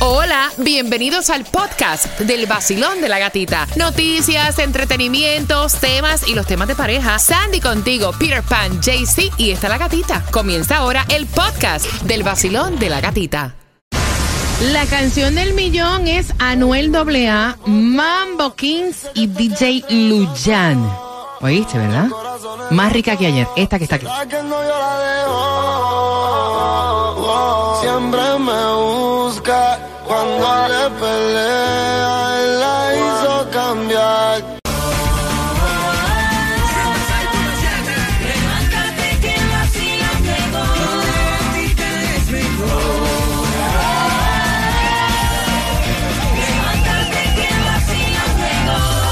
Hola, bienvenidos al podcast del vacilón de la gatita. Noticias, entretenimientos, temas y los temas de pareja. Sandy contigo, Peter Pan, JC y está la gatita. Comienza ahora el podcast del vacilón de la gatita. La canción del millón es Anuel AA, Mambo Kings y DJ Luyan. ¿Oíste, verdad? Más rica que ayer, esta que está aquí. Siempre me busca cuando le pelea, la hizo cambiar.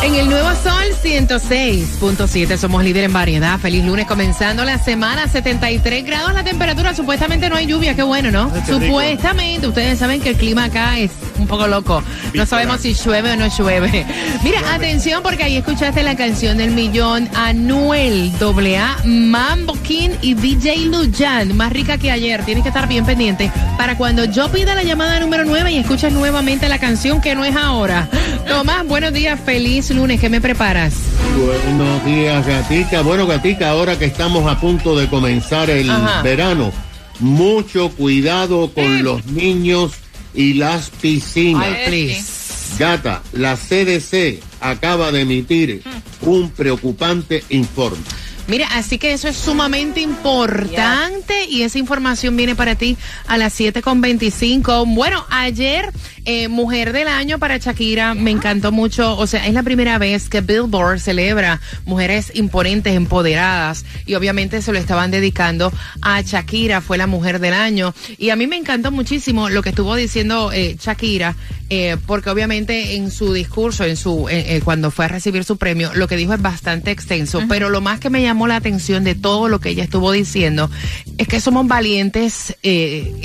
En el Nuevo Sol 106.7 somos líder en variedad. Feliz lunes comenzando la semana. 73 grados la temperatura. Supuestamente no hay lluvia. Qué bueno, ¿no? Supuestamente. Ustedes saben que el clima acá es un poco loco. No sabemos si llueve o no llueve. Mira, atención porque ahí escuchaste la canción del millón. Anuel AA, Mambo King y DJ Lujan. Más rica que ayer. Tienes que estar bien pendiente para cuando yo pida la llamada número 9 y escuches nuevamente la canción que no es ahora. Tomás, buenos días. Feliz lunes. ¿Qué me preparas? Buenos días, Gatica. Bueno, Gatica, ahora que estamos a punto de comenzar el Ajá. verano, mucho cuidado con los niños y las piscinas. Ay, please. Gata, la CDC acaba de emitir un preocupante informe. Mira, así que eso es sumamente importante y esa información viene para ti a las 7.25. Bueno, ayer, eh, Mujer del Año para Shakira, me encantó mucho. O sea, es la primera vez que Billboard celebra mujeres imponentes, empoderadas y obviamente se lo estaban dedicando a Shakira, fue la Mujer del Año. Y a mí me encantó muchísimo lo que estuvo diciendo eh, Shakira, eh, porque obviamente en su discurso, en su cuando fue a recibir su premio, lo que dijo es bastante extenso, pero lo más que me llamó la atención de todo lo que ella estuvo diciendo es que somos valientes,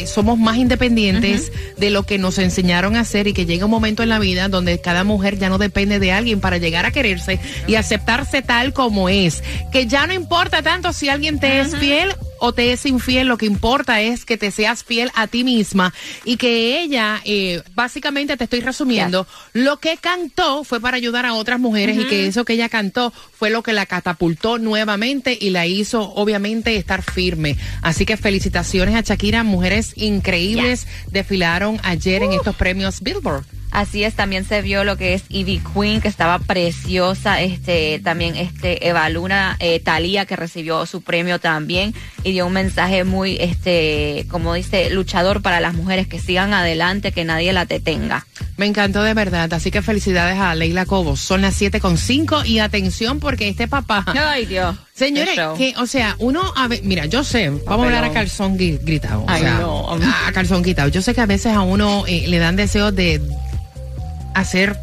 somos más independientes de lo que nos enseñaron hacer y que llega un momento en la vida donde cada mujer ya no depende de alguien para llegar a quererse y aceptarse tal como es, que ya no importa tanto si alguien te es fiel o te es infiel, lo que importa es que te seas fiel a ti misma y que ella, eh, básicamente te estoy resumiendo, lo que cantó fue para ayudar a otras mujeres y que eso que ella cantó fue lo que la catapultó nuevamente y la hizo obviamente estar firme. Así que felicitaciones a Shakira, mujeres increíbles desfilaron ayer en estos premios Billboard. Así es, también se vio lo que es Ivy Queen, que estaba preciosa, este, también este, Eva Luna, eh, Talía, que recibió su premio también, y dio un mensaje muy, este, como dice, luchador para las mujeres, que sigan adelante, que nadie la detenga. Me encantó de verdad, así que felicidades a Leila Cobos. Son las 7 con cinco y atención porque este papá... Ay, Dios. Señores, que, o sea, uno, a ve- mira, yo sé, vamos a hablar a calzón gritado. o Ay, sea, no. a, a calzón quitado. Yo sé que a veces a uno eh, le dan deseos de hacer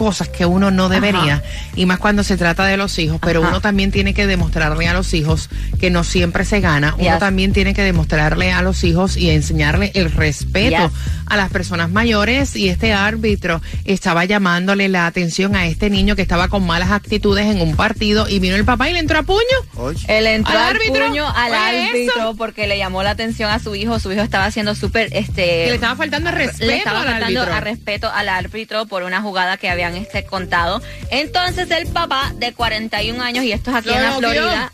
cosas que uno no debería, y más cuando se trata de los hijos, pero Ajá. uno también tiene que demostrarle a los hijos que no siempre se gana, uno Yes. también tiene que demostrarle a los hijos y enseñarle el respeto Yes. a las personas mayores y este árbitro estaba llamándole la atención a este niño que estaba con malas actitudes en un partido y vino el papá y le entró a puño. Él entró ¿Al al, árbitro? puño al ¿Fue árbitro eso? porque le llamó la atención a su hijo. Su hijo estaba haciendo súper, este... Que le estaba faltando respeto le estaba al faltando árbitro. a respeto al árbitro por una jugada que habían este contado. Entonces el papá de 41 años, y esto es aquí Lo en la Florida,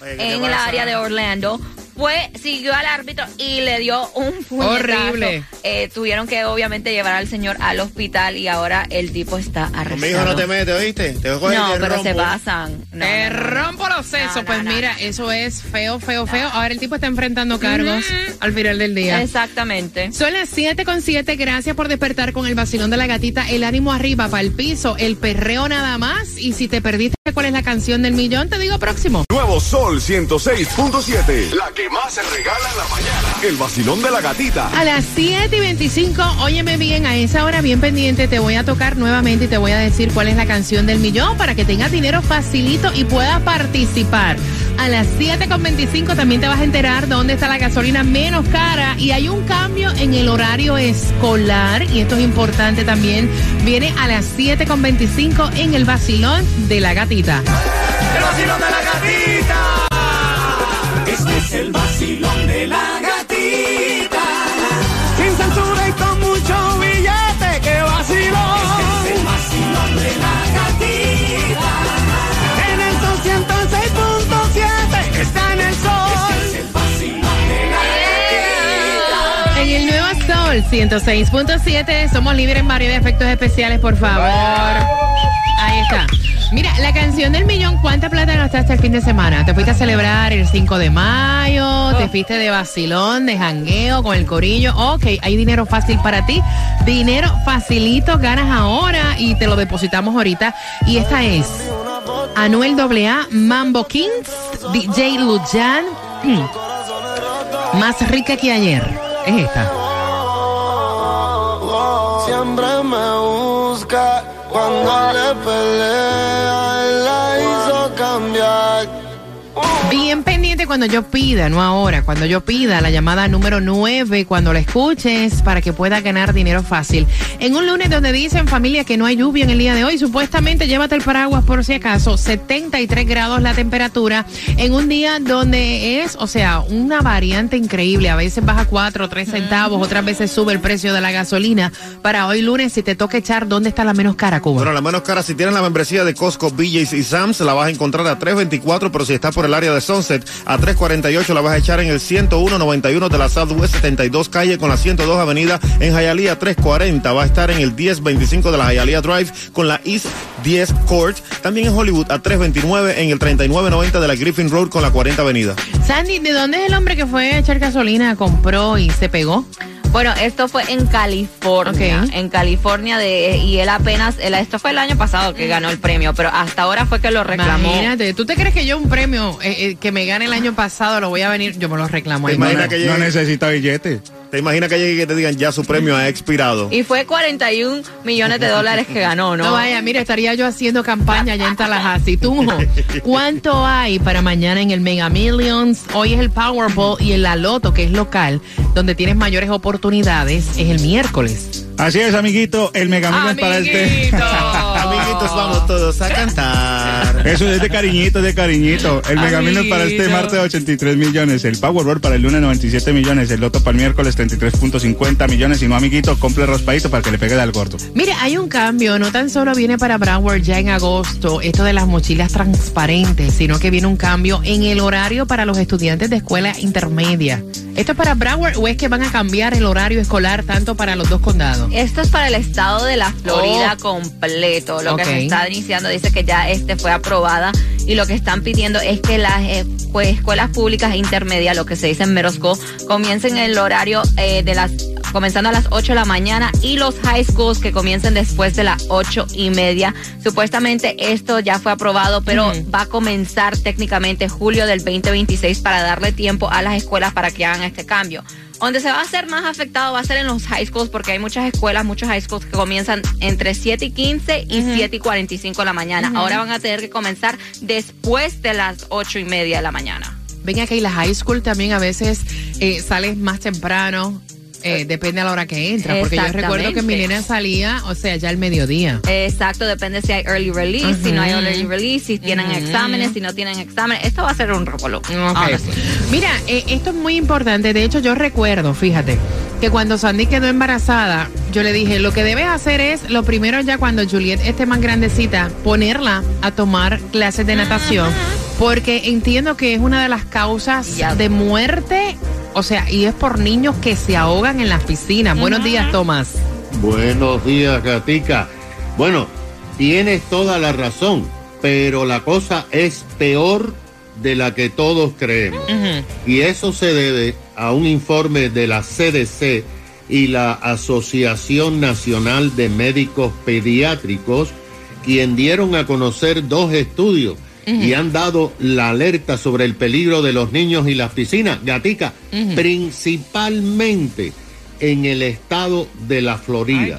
en el área de Orlando, fue, siguió al árbitro y le dio un puñetazo. Horrible. Eh, tuvieron que obviamente llevar al señor al hospital y ahora el tipo está arrestado. Conmigo no te metes, ¿oíste? Te voy a coger No, pero se pasan. No, Te no, no, no. rompo los sesos. No, no, pues no, mira, no. eso es feo, feo, feo. Ahora el tipo está enfrentando cargos al final del día. Exactamente. Son las 7 con 7. Gracias por despertar con el vacilón de la gatita. El ánimo arriba, para el piso, el perreo nada más. Y si te perdiste cuál es la canción del millón, te digo próximo. Nuevo Sol 106.7. La que más se regala en la mañana. El vacilón de la gatita. A las 7 y 25, óyeme bien, a esa hora bien pendiente, te voy a tocar nuevamente y te voy a decir cuál es la canción del millón para que tengas dinero facilito y puedas participar. A las 7 con 25 también te vas a enterar dónde está la gasolina menos cara y hay un cambio en el horario escolar y esto es importante también. Viene a las 7 con 25 en el vacilón de la gatita. ¡El vacilón de la gatita! es el vacilón de la gatita. Sin censura y con mucho billete, que vacilón. Es el vacilón de la gatita. En el 206.7 está en el sol. Es el vacilón de la gatita. En el nuevo sol 106.7 somos libres, Mario, de efectos especiales, por favor. Ahí está. Mira, la canción del millón, ¿cuánta plata gastaste el fin de semana? ¿Te fuiste a celebrar el 5 de mayo? ¿Te fuiste de vacilón, de jangueo con el corillo? Ok, hay dinero fácil para ti. Dinero facilito, ganas ahora y te lo depositamos ahorita. Y esta es Anuel AA, Mambo Kings, DJ Lujan. Más rica que ayer. Es esta. Siempre me busca cuando le pelea, la hizo cambiar. Cuando yo pida, no ahora, cuando yo pida la llamada número 9, cuando la escuches, para que pueda ganar dinero fácil. En un lunes donde dicen familia que no hay lluvia en el día de hoy, supuestamente llévate el paraguas por si acaso, 73 grados la temperatura, en un día donde es, o sea, una variante increíble, a veces baja 4 o 3 centavos, otras veces sube el precio de la gasolina. Para hoy lunes, si te toca echar, ¿dónde está la menos cara, Cuba? Bueno, la menos cara, si tienes la membresía de Costco, BJ's y Sam's, la vas a encontrar a 3.24, pero si estás por el área de Sunset, a 3.48 la vas a echar en el 101.91 de la Southwest 72 calle con la 102 avenida en Hialeah 3.40. Va a estar en el 10.25 de la Hialeah Drive con la East 10 Court. También en Hollywood a 3.29 en el 39.90 de la Griffin Road con la 40 avenida. Sandy, ¿de dónde es el hombre que fue a echar gasolina, compró y se pegó? Bueno, esto fue en California, en California de y él apenas, él- esto fue el año pasado que ganó el premio, pero hasta ahora fue que lo reclamó. Imagínate, ¿tú te crees que yo un premio eh, eh, que me gane el año pasado lo voy a venir? Yo me lo reclamo. ¿Te ahí. imaginas no, que no necesita billete. ¿Te imaginas que llegue y que te digan ya su premio ha expirado? Y fue 41 millones de dólares que ganó, ¿no? No vaya, mira, estaría yo haciendo campaña allá en Tallahassee. Tú, ¿cuánto hay para mañana en el Mega Millions? Hoy es el Powerball y el La Loto, que es local, donde tienes mayores oportunidades, es el miércoles. Así es, amiguito, el Mega Millions para este. Vamos todos a cantar. Eso es de cariñito, de cariñito. El Mega Millions para este martes 83 millones, el Powerball para el lunes 97 millones, el Loto para el miércoles 33.50 millones y no amiguito, compre raspadito para que le pegue al gordo. Mire, hay un cambio, no tan solo viene para Broward ya en agosto esto de las mochilas transparentes, sino que viene un cambio en el horario para los estudiantes de escuela intermedia. ¿Esto es para Broward o es que van a cambiar el horario escolar tanto para los dos condados? Esto es para el estado de la Florida Oh. completo. Lo que se está iniciando dice que ya este fue aprobada y lo que están pidiendo es que las eh, pues, escuelas públicas intermedias, lo que se dice en Merosco, comiencen el horario eh, de las comenzando a las 8 de la mañana y los high schools que comiencen después de las ocho y media. Supuestamente esto ya fue aprobado, pero va a comenzar técnicamente julio del 2026 para darle tiempo a las escuelas para que hagan este cambio. Donde se va a hacer más afectado va a ser en los high schools, porque hay muchas escuelas, muchos high schools que comienzan entre 7 y 15 y 7 y 45 de la mañana. Ahora van a tener que comenzar después de las 8 y media de la mañana. Ven acá y la high school también a veces eh, sales más temprano, eh, depende a la hora que entra, porque yo recuerdo que mi nena salía, o sea, ya al mediodía. Exacto, depende si hay early release, si no hay early release, si tienen exámenes, si no tienen exámenes. Esto va a ser un revolú. Sí. Mira, eh, esto es muy importante. De hecho, yo recuerdo, fíjate, que cuando Sandy quedó embarazada, yo le dije, lo que debes hacer es, lo primero ya cuando Juliet esté más grandecita, ponerla a tomar clases de natación, porque entiendo que es una de las causas de muerte, o sea, y es por niños que se ahogan en las piscinas. Buenos días, Tomás. Buenos días, Gatica. Bueno, tienes toda la razón, pero la cosa es peor de la que todos creemos. Y eso se debe a un informe de la CDC y la Asociación Nacional de Médicos Pediátricos, quien dieron a conocer dos estudios y han dado la alerta sobre el peligro de los niños y las piscinas, Gatica, principalmente en el estado de la Florida.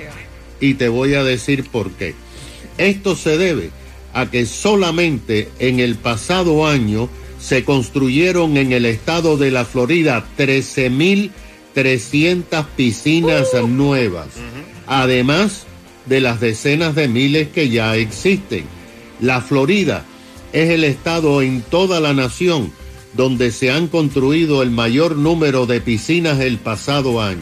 Y te voy a decir por qué. Esto se debe a que solamente en el pasado año se construyeron en el estado de la Florida 13.300 piscinas nuevas, además de las decenas de miles que ya existen. La Florida es el estado en toda la nación donde se han construido el mayor número de piscinas el pasado año.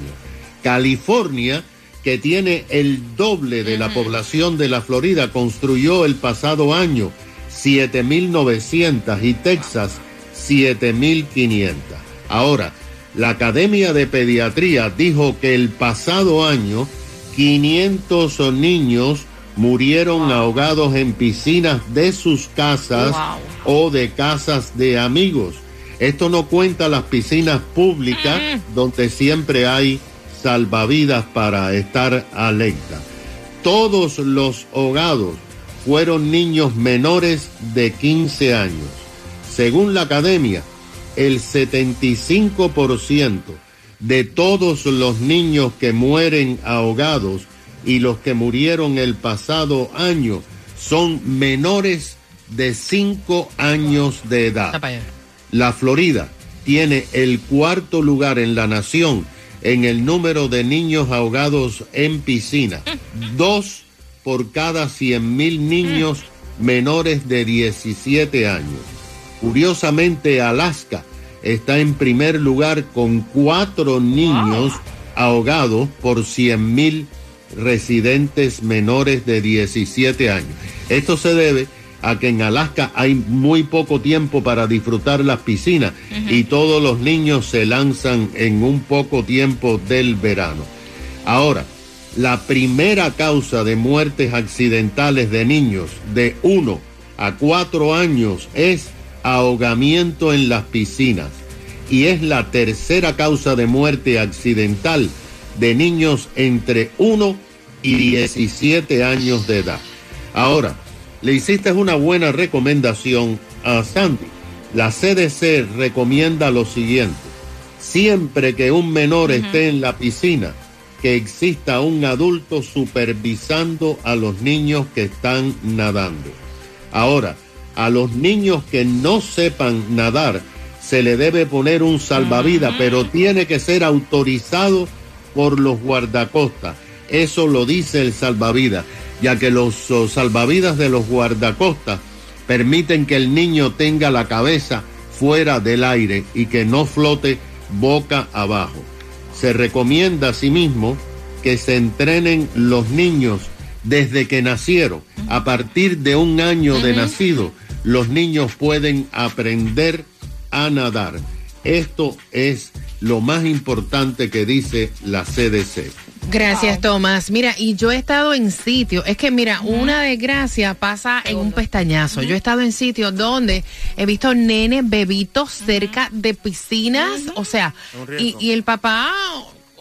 California, que tiene el doble de la población de la Florida, construyó el pasado año 7.900 y Texas 7.500. Ahora, La Academia de Pediatría dijo que el pasado año 500 niños murieron ahogados en piscinas de sus casas o de casas de amigos. Esto no cuenta las piscinas públicas donde siempre hay salvavidas para estar alerta. Todos los ahogados fueron niños menores de 15 años. Según la academia, el 75% de todos los niños que mueren ahogados y los que murieron el pasado año son menores de 5 años de edad. La Florida tiene el cuarto lugar en la nación en el número de niños ahogados en piscina. Dos por cada 100 mil niños menores de 17 años. Curiosamente, Alaska está en primer lugar con cuatro niños ahogados por 100 mil residentes menores de 17 años. Esto se debe a que en Alaska hay muy poco tiempo para disfrutar las piscinas y todos los niños se lanzan en un poco tiempo del verano. Ahora, la primera causa de muertes accidentales de niños de 1 a 4 años es ahogamiento en las piscinas y es la tercera causa de muerte accidental de niños entre 1 y 17 años de edad. Ahora, le hiciste una buena recomendación a Sandy. La CDC recomienda lo siguiente. Siempre que un menor esté en la piscina, que exista un adulto supervisando a los niños que están nadando. Ahora, a los niños que no sepan nadar, se le debe poner un salvavidas, pero tiene que ser autorizado por los guardacostas. Eso lo dice el salvavidas ya que los salvavidas de los guardacostas permiten que el niño tenga la cabeza fuera del aire y que no flote boca abajo. Se recomienda asimismo que se entrenen los niños desde que nacieron. A partir de un año de nacido, los niños pueden aprender a nadar. Esto es lo más importante que dice la CDC. Gracias, Tomás. Mira, y yo he estado en sitios, es que mira, una desgracia pasa en un pestañazo. Yo he estado en sitios donde he visto nenes bebitos cerca de piscinas, o sea, y, y, el papá,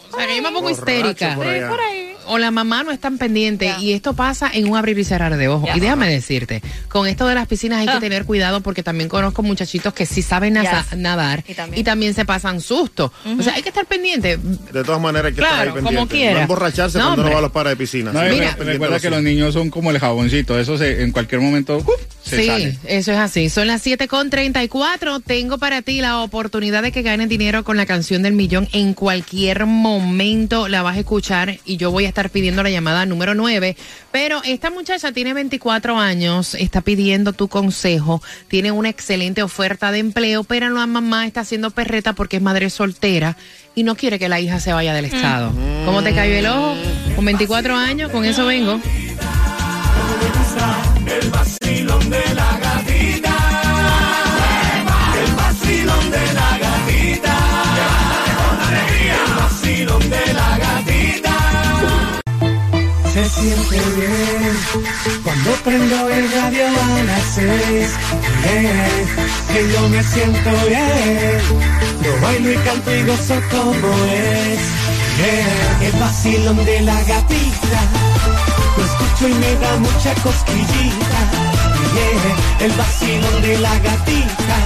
o sea, que yo me pongo histérica. Por ahí o la mamá no están pendientes y esto pasa en un abrir y cerrar de ojos. Y déjame decirte, con esto de las piscinas hay que ah. tener cuidado porque también conozco muchachitos que sí saben nadar y también. se pasan susto. O sea, hay que estar pendiente. De todas maneras hay que estar pendiente. como quiera. No emborracharse cuando uno va a los pares de piscina. Mira, recuerda que los niños son como el jaboncito, eso se, en cualquier momento se Sí, eso es así. Son las 7.34. Tengo para ti la oportunidad de que ganes dinero con la canción del millón. En cualquier momento la vas a escuchar y yo voy a estar pidiendo la llamada número 9. Pero esta muchacha tiene 24 años, está pidiendo tu consejo, tiene una excelente oferta de empleo, pero la mamá está haciendo perreta porque es madre soltera y no quiere que la hija se vaya del mm. estado. ¿Cómo te cayó el ojo? Con 24 años, con eso vengo. Siente bien cuando prendo el radio a las seis. que yo me siento bien. Yo bailo y canto y gozo como es. el vacilón de la gatita lo escucho y me da mucha cosquillita. Yeah, el vacilón de la gatita.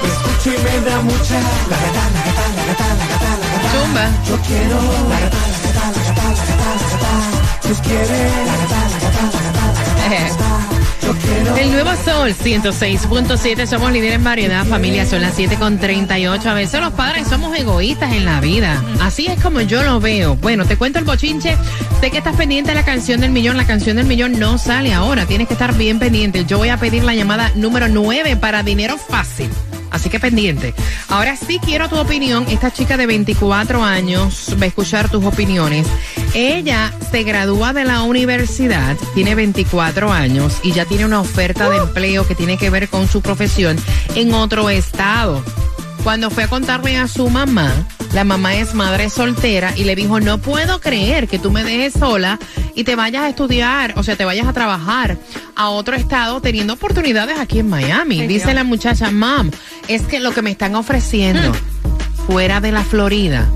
Lo escucho y me da mucha. La gata, la gata, la gata, la gata, la gata. Yo quiero. La gata, la gata, la gata, la gata, la gata. El nuevo Sol 106.7, somos líderes en variedad, familia, son las 7.38. A veces los padres somos egoístas en la vida. Así es como yo lo veo. Bueno, te cuento el bochinche. Sé que estás pendiente de la canción del millón. La canción del millón no sale ahora. Tienes que estar bien pendiente. Yo voy a pedir la llamada número 9 para dinero fácil. Así que pendiente. Ahora sí quiero tu opinión. Esta chica de 24 años va a escuchar tus opiniones. Ella se gradúa de la universidad, tiene 24 años y ya tiene una oferta de empleo que tiene que ver con su profesión en otro estado. Cuando fue a contarle a su mamá, la mamá es madre soltera y le dijo, no puedo creer que tú me dejes sola y te vayas a estudiar, o sea, te vayas a trabajar a otro estado teniendo oportunidades aquí en Miami. Ay, Dice Dios. la muchacha, mam, es que lo que me están ofreciendo fuera de la Florida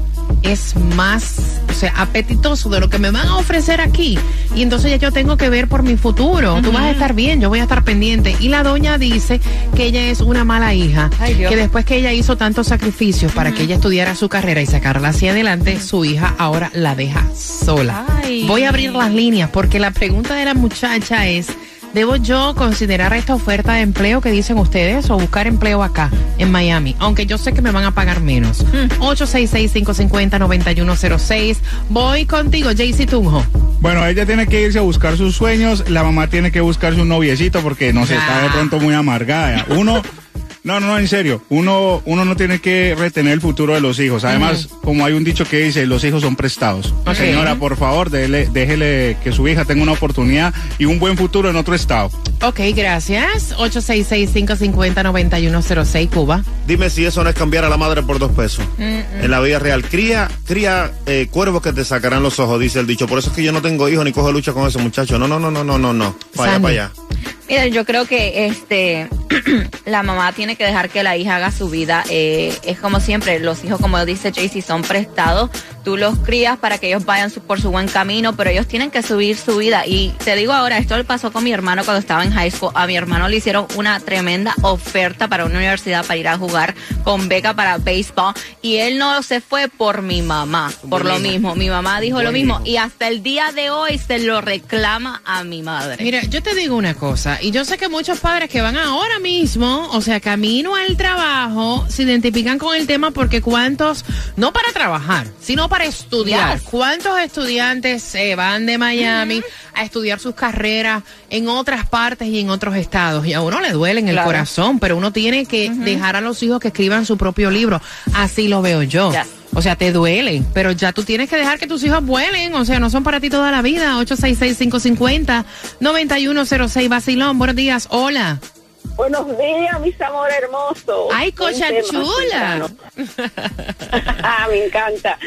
es más, sea, apetitoso de lo que me van a ofrecer aquí. Y entonces ya yo tengo que ver por mi futuro. Tú vas a estar bien, yo voy a estar pendiente. Y la doña dice que ella es una mala hija, Ay, que después que ella hizo tantos sacrificios para que ella estudiara su carrera y sacarla hacia adelante, su hija ahora la deja sola. Ay. Voy a abrir las líneas porque la pregunta de la muchacha es, ¿debo yo considerar esta oferta de empleo que dicen ustedes o buscar empleo acá en Miami? Aunque yo sé que me van a pagar menos. 866-550-9106. Voy contigo, Jaycee Tunjo. Bueno, ella tiene que irse a buscar sus sueños, la mamá tiene que buscarse un noviecito porque no se está de pronto muy amargada. Uno, no, no, no, en serio, uno, uno no tiene que retener el futuro de los hijos. Además, como hay un dicho que dice, los hijos son prestados. Señora, por favor, déjele, déjele que su hija tenga una oportunidad y un buen futuro en otro estado. Ok, gracias. 866-550-9106, Cuba. Dime si eso no es cambiar a la madre por dos pesos. En la vida real, cría, cría eh, cuervos que te sacarán los ojos, dice el dicho. Por eso es que yo no tengo hijos ni cojo lucha con ese muchacho. No, no, no, no, no, no, no. Para allá, para allá. Mira, yo creo que este la mamá tiene que dejar que la hija haga su vida. Eh, es como siempre, los hijos, como dice Jaycee, son prestados. Tú los crías para que ellos vayan su- por su buen camino, pero ellos tienen que subir su vida. Y te digo ahora, esto le pasó con mi hermano cuando estaba en high school. A mi hermano le hicieron una tremenda oferta para una universidad para ir a jugar con beca para béisbol. Y él no se fue por mi mamá, por lo mismo. Mi mamá dijo lo mismo. Y hasta el día de hoy se lo reclama a mi madre. Mira, yo te digo una cosa, y yo sé que muchos padres que van ahora mismo, o sea, camino al trabajo, se identifican con el tema porque cuántos, no para trabajar, sino para estudiar, Yes. cuántos estudiantes se van de Miami a estudiar sus carreras en otras partes y en otros estados, y a uno le duele en el corazón, pero uno tiene que dejar a los hijos que escriban su propio libro, así lo veo yo. Yes. O sea, te duele, pero ya tú tienes que dejar que tus hijos vuelen. O sea, no son para ti toda la vida. 866-550-9106 Basilón. Buenos días. Hola. Buenos días, mis amores hermosos. Ay, tema, chula. Ah, Me encanta.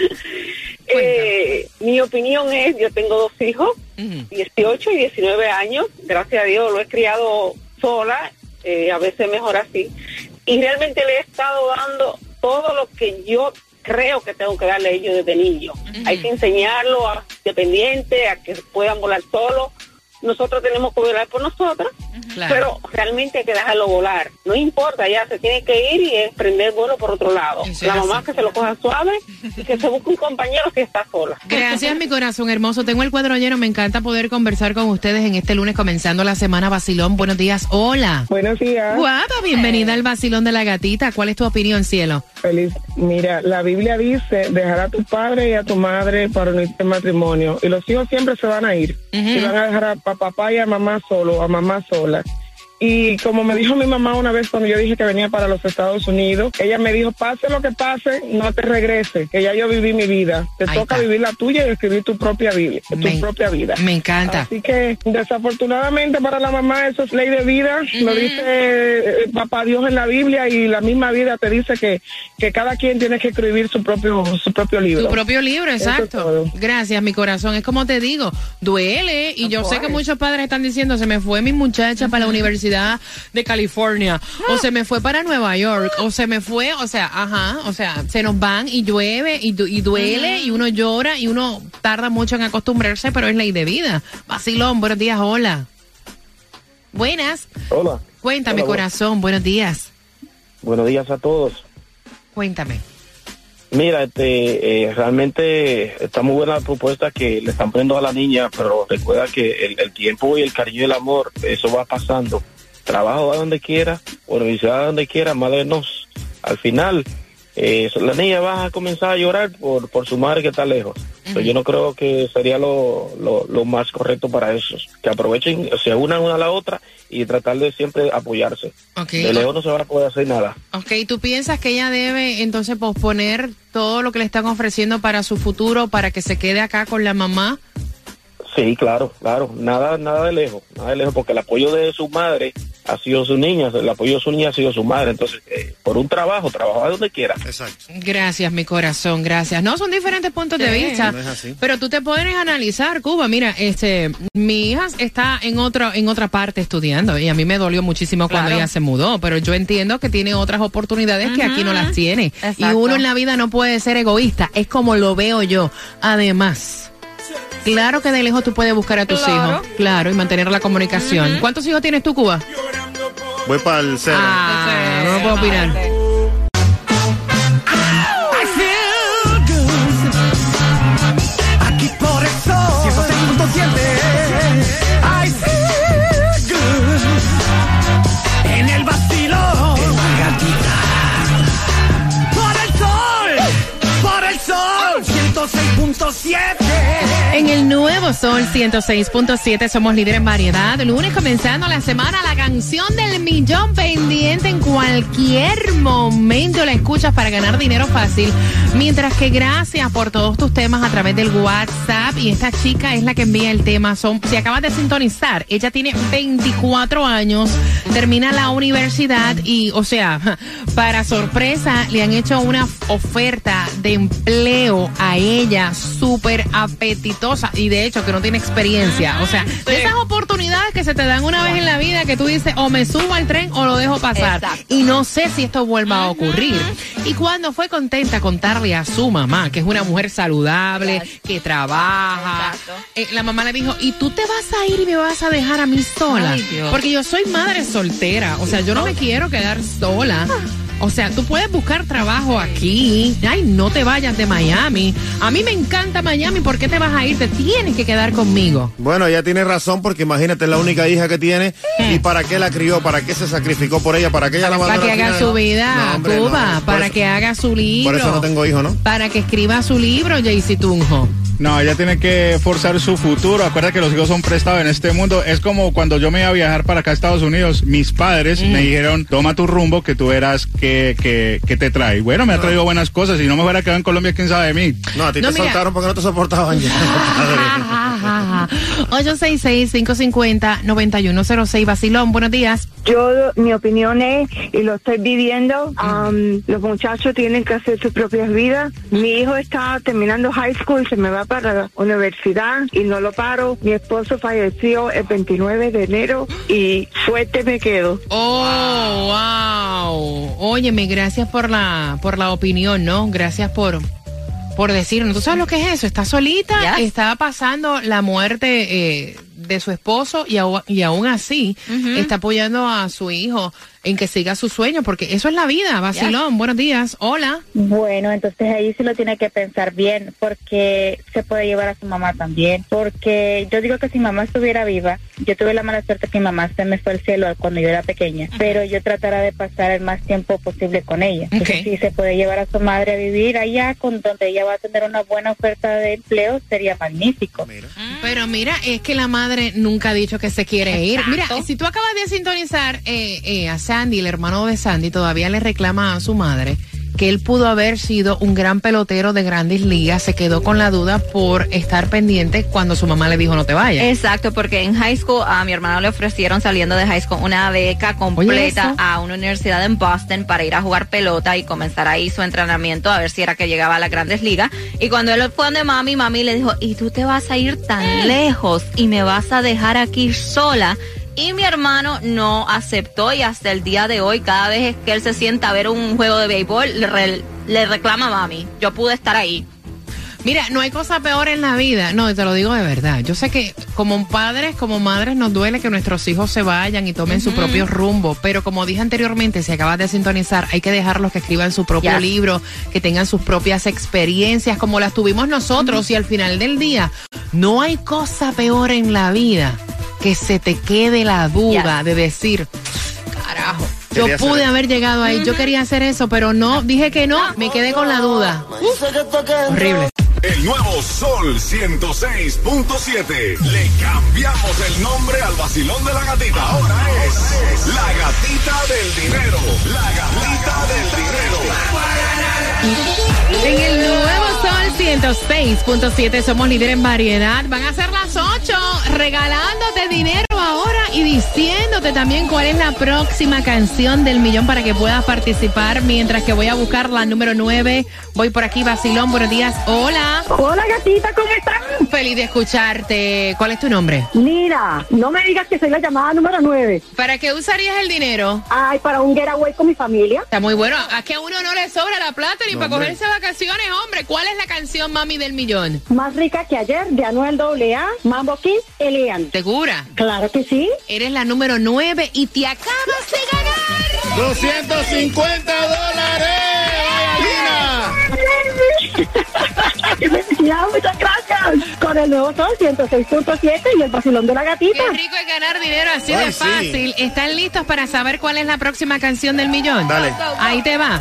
Eh, mi opinión es, yo tengo dos hijos, 18 y 19 años. Gracias a Dios lo he criado sola, eh, a veces mejor así. Y realmente le he estado dando todo lo que yo creo que tengo que darle a ellos desde niño. Hay que enseñarlo a dependiente, a que puedan volar solos. Nosotros tenemos que volar por nosotros, Claro. pero realmente hay que dejarlo volar. No importa, ya se tiene que ir y emprender vuelo por otro lado. Eso La mamá así. que se lo coja suave y que se busque un compañero si está sola. Gracias, mi corazón hermoso. Tengo el cuadro lleno. Me encanta poder conversar con ustedes en este lunes comenzando la semana Basilón. Buenos días. Hola. Buenos días. Guapa, bienvenida al Basilón de la Gatita. ¿Cuál es tu opinión, cielo? Feliz. Mira, la Biblia dice dejar a tu padre y a tu madre para unirte en matrimonio. Y los hijos siempre se van a ir. Y van a dejar a, pa- papá y a mamá solo, a mamá sola. Y como me dijo mi mamá una vez cuando yo dije que venía para los Estados Unidos, ella me dijo, pase lo que pase, no te regrese, que ya yo viví mi vida. Te Ahí toca está. vivir la tuya y escribir tu propia vida. Tu Me- propia vida. Me encanta. Así que desafortunadamente para la mamá eso es ley de vida, lo dice eh, papá Dios en la Biblia y la misma vida te dice que, que cada quien tiene que escribir su propio su propio libro. Tu propio libro, es exacto. Gracias, mi corazón. Es como te digo, duele. Y yo sé que muchos padres están diciendo, se me fue mi muchacha para la Universidad de California, o se me fue para Nueva York, o se me fue, o sea, ajá, o sea, se nos van y llueve y, du- y duele y uno llora y uno tarda mucho en acostumbrarse, pero es ley de vida. Vacilón, buenos días, hola. Buenas. Hola. Cuéntame, Hola, corazón, buenos días. Buenos días a todos. Cuéntame. Mira, este, eh, realmente está muy buena la propuesta que le están poniendo a la niña, pero recuerda que el, el tiempo y el cariño y el amor, eso va pasando. Trabajo a donde quiera, universidad a donde quiera, madre nos. Al final, eh, la niña va a comenzar a llorar por, por su madre que está lejos. Yo no creo que sería lo, lo, lo más correcto para esos. Que aprovechen, se unan una a la otra y tratar de siempre apoyarse. De lejos no se va a poder hacer nada. Ok, ¿tú piensas que ella debe entonces posponer todo lo que le están ofreciendo para su futuro, para que se quede acá con la mamá? Sí, claro, claro. Nada, nada de lejos, nada de lejos, porque el apoyo de su madre ha sido su niña, el apoyo de su niña ha sido su madre. Entonces, eh, por un trabajo, trabaja donde quiera. Exacto. Gracias, mi corazón, gracias. No, son diferentes puntos de vista, No es así. pero tú te a analizar, Cuba. Mira, este, mi hija está en otro, en otra parte estudiando y a mí me dolió muchísimo cuando Claro. ella se mudó, pero yo entiendo que tiene otras oportunidades que aquí no las tiene. Y Exacto. uno en la vida no puede ser egoísta, es como lo veo yo. Además. Claro que de lejos tú puedes buscar a tus Claro. hijos, claro, y mantener la comunicación. ¿Cuántos hijos tienes tú, Cuba? Voy para el cero. Ah, no puedo opinar. Aquí por el sol 106.7 I feel good. En el vacilón La gatita. Por el sol. Por el sol. 106.7 En el nuevo Sol 106.7 somos líderes en variedad. Lunes comenzando la semana, la canción del millón pendiente en cualquier momento la escuchas para ganar dinero fácil. Mientras que gracias por todos tus temas a través del WhatsApp. Y esta chica es la que envía el tema. Son, si acabas de sintonizar, ella tiene 24 años, termina la universidad y, o sea, para sorpresa, le han hecho una oferta de empleo a ella súper apetitosa de hecho que no tiene experiencia. O sea, de esas oportunidades que se te dan una vez en la vida que tú dices o me subo al tren o lo dejo pasar. Exacto. Y no sé si esto vuelva a ocurrir. Y cuando fue contenta contarle a su mamá, que es una mujer saludable, Exacto. que trabaja, eh, la mamá le dijo, ¿y tú te vas a ir y me vas a dejar a mí sola? Ay. Porque yo soy madre soltera, o sea, yo no me quiero quedar sola. O sea, tú puedes buscar trabajo aquí. Ay, no te vayas de Miami. A mí me encanta Miami. ¿Por qué te vas a ir? Te tienes que quedar conmigo. Bueno, ella tiene razón porque imagínate es la única hija que tiene y para qué la crió, para qué se sacrificó por ella, para que ella la Para mandara que haga final? su vida, No, hombre, Cuba. no. Para eso- que haga su libro. Por eso no tengo hijos, ¿no? Para que escriba su libro, Jaycee Tunjo. No, ella tiene que forzar su futuro. Acuerda que los hijos son prestados en este mundo. Es como cuando yo me iba a viajar para acá a Estados Unidos, mis padres me dijeron, toma tu rumbo que tú verás que, que, que te trae. Bueno, me ha traído buenas cosas. Si no me hubiera quedado en Colombia, quién sabe de mí. No, a ti No, te mira. soltaron porque no te soportaban ya. compadre. 866-550-9106. Basilón, buenos días. Yo, mi opinión es, y lo estoy viviendo, um, los muchachos tienen que hacer sus propias vidas. Mi hijo está terminando high school, se me va para la universidad y no lo paro. Mi esposo falleció el 29 de enero y fuerte me quedo. Oh, wow. Óyeme, gracias por la, por la opinión, ¿no? Gracias por, por decirnos. ¿Tú sabes lo que es eso? Está solita, está pasando la muerte eh, de su esposo y, y aún así está apoyando a su hijo en que siga su sueño, porque eso es la vida, Basilón. Buenos días. Hola. Bueno, entonces ahí sí lo tiene que pensar bien, porque se puede llevar a su mamá también. Porque yo digo que si mamá estuviera viva, yo tuve la mala suerte que mi mamá se me fue al cielo cuando yo era pequeña, pero yo tratará de pasar el más tiempo posible con ella. Entonces, Ok. si se puede llevar a su madre a vivir allá, con donde ella va a tener una buena oferta de empleo, sería magnífico. Pero mira, es que la madre nunca ha dicho que se quiere ir. Mira, si tú acabas de sintonizar eh, eh, a Sandy, el hermano de Sandy, todavía le reclama a su madre que él pudo haber sido un gran pelotero de grandes ligas. Se quedó con la duda por estar pendiente cuando su mamá le dijo no te vayas. Exacto, porque en high school a mi hermano le ofrecieron saliendo de high school una beca completa a una universidad en Boston para ir a jugar pelota y comenzar ahí su entrenamiento a ver si era que llegaba a las grandes ligas. Y cuando él fue donde mami, mami le dijo, y tú te vas a ir tan lejos y me vas a dejar aquí sola. Y mi hermano no aceptó y hasta el día de hoy, cada vez que él se sienta a ver un juego de béisbol, le, re- le reclama a mami, yo pude estar ahí. Mira, no hay cosa peor en la vida. No, te lo digo de verdad. Yo sé que como padres, como madres, nos duele que nuestros hijos se vayan y tomen su propio rumbo. Pero como dije anteriormente, si acabas de sintonizar, hay que dejarlos que escriban su propio Yes. libro, que tengan sus propias experiencias, como las tuvimos nosotros. Y al final del día, no hay cosa peor en la vida que se te quede la duda Yes. de decir, carajo. Yo hacer pude eso. haber llegado ahí, yo quería hacer eso, pero no, dije que no, me quedé con la duda. Horrible. El nuevo Sol 106.7. Le cambiamos el nombre al vacilón de la gatita. Ahora es la gatita del dinero. La gatita del dinero. En el nuevo Sol 106.7 somos líder en variedad. Van a ser las 8 regalándote dinero ahora y diciéndote también cuál es la próxima canción del millón para que puedas participar mientras que voy a buscar la número 9. Voy por aquí, Basilón, buenos días. Hola. Hola gatita, ¿cómo estás? Feliz de escucharte. ¿Cuál es tu nombre? Mira, no me digas que soy la llamada número 9. ¿Para qué usarías el dinero? Ay, para un getaway con mi familia. Está muy bueno. A que a uno no le sobra la plata ni No, para hombre. cogerse vacaciones, hombre. ¿Cuál es la canción, mami, del millón? Más rica que ayer, de Anuel AA, Mambo King, Elian. ¿Segura? Claro que sí. Eres la número 9 y te acabas de ganar 250 dólares. Muchas gracias. Con el nuevo sol 106.7 y el vacilón de la gatita. Qué rico es ganar dinero así Ay, de sí. fácil. ¿Están listos para saber cuál es la próxima canción del millón? Dale. Ahí te va.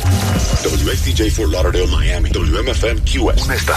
WSTJ for Lauderdale, Miami. WMFM QS. Una estación